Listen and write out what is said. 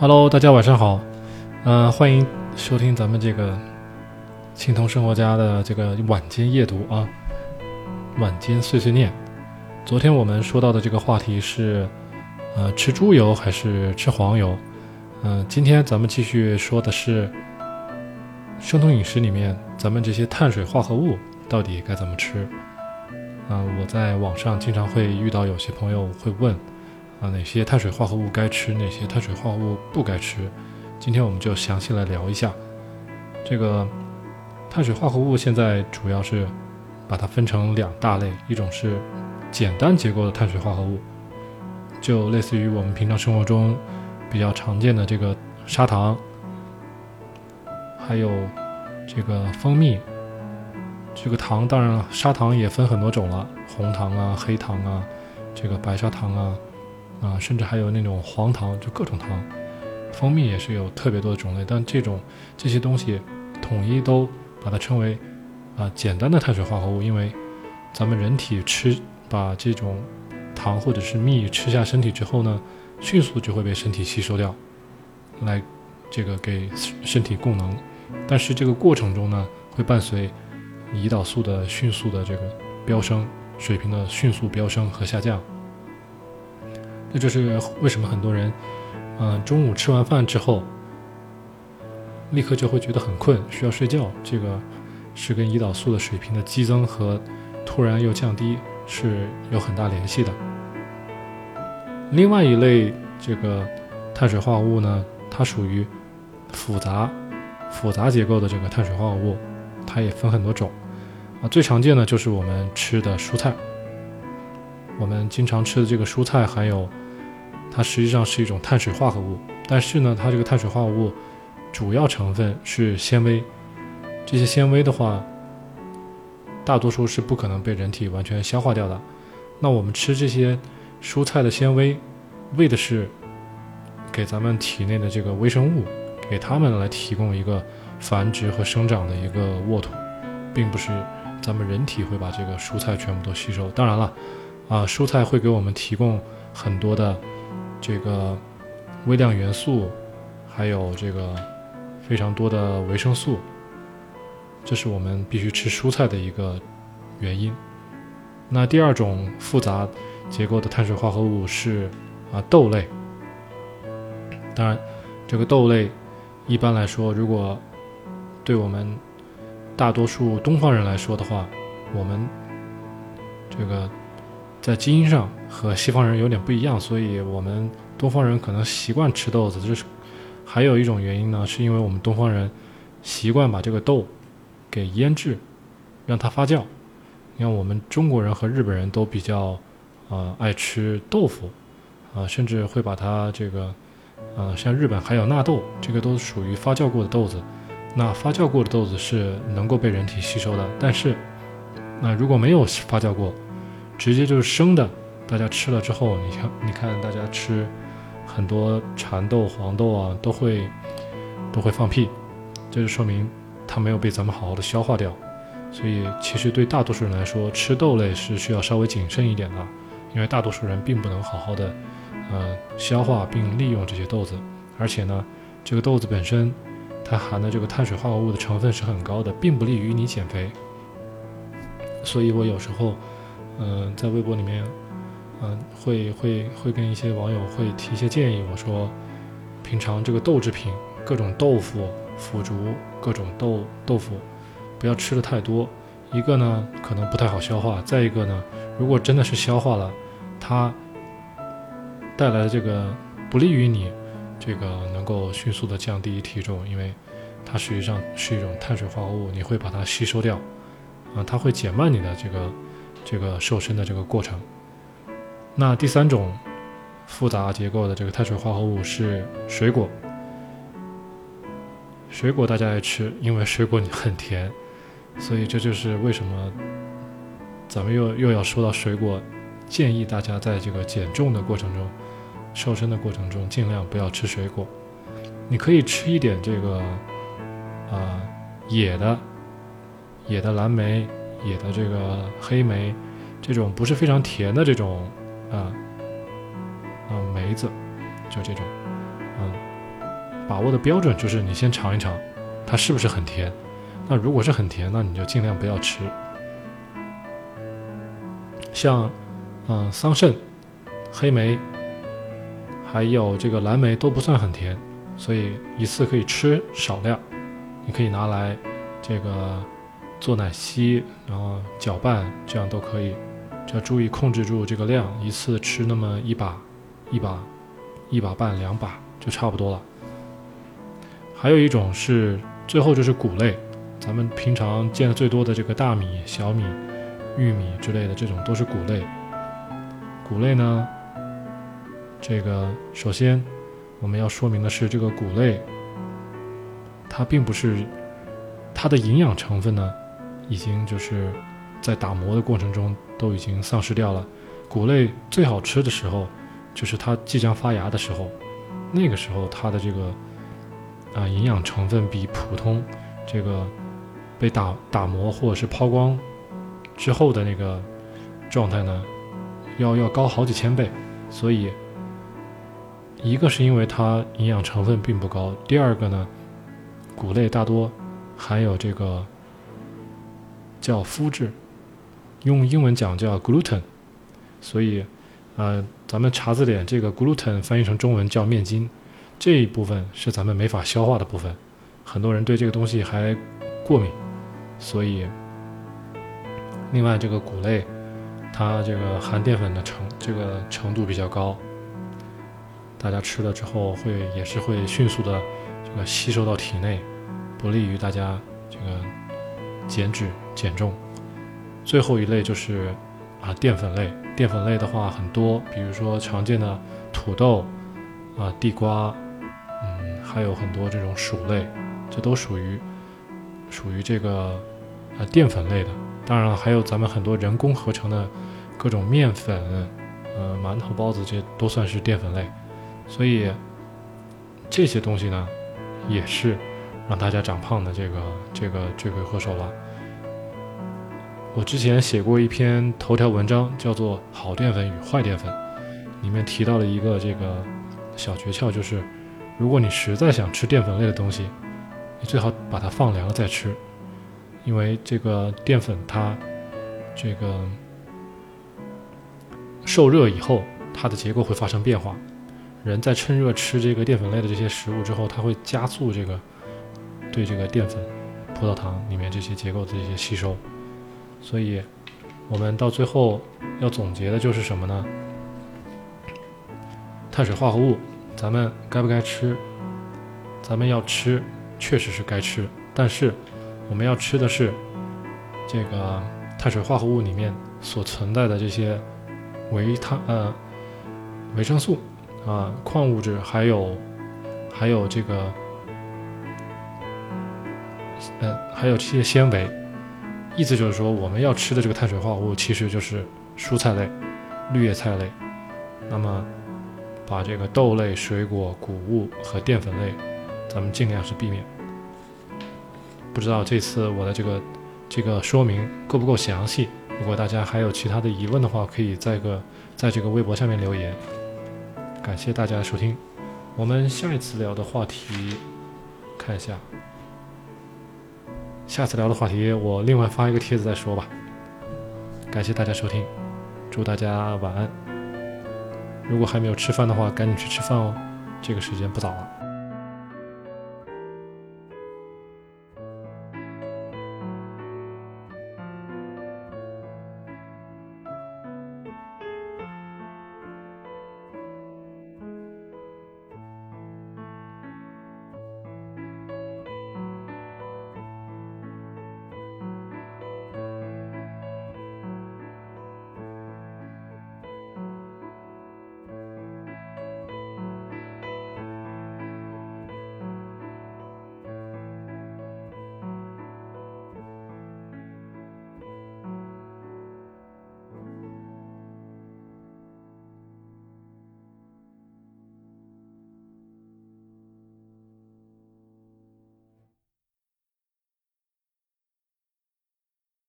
Hello，大家晚上好，嗯、欢迎收听咱们这个青铜生活家的这个晚间夜读啊，晚间碎碎念。昨天我们说到的这个话题是，呃，吃猪油还是吃黄油？嗯、今天咱们继续说的是生酮饮食里面咱们这些碳水化合物到底该怎么吃？啊、我在网上经常会遇到有些朋友会问。啊，哪些碳水化合物该吃，哪些碳水化合物不该吃？今天我们就详细来聊一下。这个碳水化合物现在主要是把它分成两大类，一种是简单结构的碳水化合物，就类似于我们平常生活中比较常见的这个砂糖，还有这个蜂蜜。这个糖当然了，砂糖也分很多种了，红糖啊、黑糖啊、这个白砂糖啊。啊，甚至还有那种黄糖，就各种糖，蜂蜜也是有特别多的种类，但这种这些东西统一都把它称为啊简单的碳水化合物，因为咱们人体吃把这种糖或者是蜜吃下身体之后呢，迅速就会被身体吸收掉，来这个给身体供能，但是这个过程中呢，会伴随胰岛素的迅速的这个飙升，水平的迅速飙升和下降。这就是为什么很多人，嗯、中午吃完饭之后，立刻就会觉得很困，需要睡觉。这个是跟胰岛素的水平的激增和突然又降低是有很大联系的。另外一类这个碳水化合物呢，它属于复杂复杂结构的这个碳水化合物，它也分很多种啊。最常见的就是我们吃的蔬菜。我们经常吃的这个蔬菜含有，它实际上是一种碳水化合物，但是呢，它这个碳水化合物主要成分是纤维，这些纤维的话，大多数是不可能被人体完全消化掉的。那我们吃这些蔬菜的纤维，为的是给咱们体内的这个微生物，给它们来提供一个繁殖和生长的一个沃土，并不是咱们人体会把这个蔬菜全部都吸收。当然了。啊，蔬菜会给我们提供很多的这个微量元素，还有这个非常多的维生素，这是我们必须吃蔬菜的一个原因。那第二种复杂结构的碳水化合物是啊豆类。当然，这个豆类一般来说，如果对我们大多数东方人来说的话，我们这个。在基因上和西方人有点不一样，所以我们东方人可能习惯吃豆子。这是还有一种原因呢，是因为我们东方人习惯把这个豆给腌制，让它发酵。你看，我们中国人和日本人都比较呃爱吃豆腐啊、呃，甚至会把它这个呃像日本还有纳豆，这个都属于发酵过的豆子。那发酵过的豆子是能够被人体吸收的，但是那如果没有发酵过，直接就是生的，大家吃了之后，你看，你看大家吃很多蚕豆、黄豆啊，都会都会放屁，这就说明它没有被咱们好好的消化掉。所以，其实对大多数人来说，吃豆类是需要稍微谨慎一点的，因为大多数人并不能好好的呃消化并利用这些豆子，而且呢，这个豆子本身它含的这个碳水化合物的成分是很高的，并不利于你减肥。所以我有时候。嗯、在微博里面，嗯、会会会跟一些网友会提一些建议。我说，平常这个豆制品，各种豆腐、腐竹、各种豆豆腐，不要吃的太多。一个呢，可能不太好消化；再一个呢，如果真的是消化了，它带来的这个不利于你这个能够迅速的降低体重，因为它实际上是一种碳水化合物，你会把它吸收掉，啊、它会减慢你的这个。这个瘦身的这个过程。那第三种复杂结构的这个碳水化合物是水果。水果大家爱吃，因为水果很甜，所以这就是为什么咱们又又要说到水果，建议大家在这个减重的过程中、瘦身的过程中，尽量不要吃水果。你可以吃一点这个啊、野的野的蓝莓。野的这个黑莓，这种不是非常甜的这种啊啊梅子，就这种，嗯，把握的标准就是你先尝一尝，它是不是很甜。那如果是很甜，那你就尽量不要吃。像，嗯，桑葚、黑莓，还有这个蓝莓都不算很甜，所以一次可以吃少量。你可以拿来这个做奶昔，然后搅拌，这样都可以。只要注意控制住这个量，一次吃那么一把、一把、一把半、两把就差不多了。还有一种是最后就是谷类，咱们平常见的最多的这个大米、小米。玉米之类的这种都是谷类。谷类呢，这个首先我们要说明的是，这个谷类它并不是它的营养成分呢，已经就是在打磨的过程中都已经丧失掉了。谷类最好吃的时候，就是它即将发芽的时候，那个时候它的这个啊营养成分比普通这个被打打磨或者是抛光。之后的那个状态呢，要要高好几千倍，所以一个是因为它营养成分并不高，第二个呢，谷类大多含有这个叫麸质，用英文讲叫 gluten，所以呃，咱们查字典这个 gluten 翻译成中文叫面筋，这一部分是咱们没法消化的部分，很多人对这个东西还过敏，所以。另外，这个谷类，它这个含淀粉的程这个程度比较高，大家吃了之后会也是会迅速的这个吸收到体内，不利于大家这个减脂减重。最后一类就是啊淀粉类，淀粉类的话很多，比如说常见的土豆啊地瓜，嗯还有很多这种薯类，这都属于属于这个啊淀粉类的。当然了，还有咱们很多人工合成的各种面粉，呃，馒头、包子，这都算是淀粉类。所以这些东西呢，也是让大家长胖的这个这个罪魁祸首了。我之前写过一篇头条文章，叫做《好淀粉与坏淀粉》，里面提到了一个这个小诀窍，就是如果你实在想吃淀粉类的东西，你最好把它放凉了再吃。因为这个淀粉它这个受热以后，它的结构会发生变化。人在趁热吃这个淀粉类的这些食物之后，它会加速这个对这个淀粉、葡萄糖里面这些结构的这些吸收。所以，我们到最后要总结的就是什么呢？碳水化合物，咱们该不该吃？咱们要吃，确实是该吃，但是。我们要吃的是这个碳水化合物里面所存在的这些维他呃维生素啊矿物质，还有还有这个呃还有这些纤维。意思就是说，我们要吃的这个碳水化合物其实就是蔬菜类、绿叶菜类。那么把这个豆类、水果、谷物和淀粉类，咱们尽量是避免。不知道这次我的这个这个说明够不够详细？如果大家还有其他的疑问的话，可以在个在这个微博下面留言。感谢大家的收听，我们下一次聊的话题，看一下，下次聊的话题我另外发一个帖子再说吧。感谢大家收听，祝大家晚安。如果还没有吃饭的话，赶紧去吃饭哦，这个时间不早了。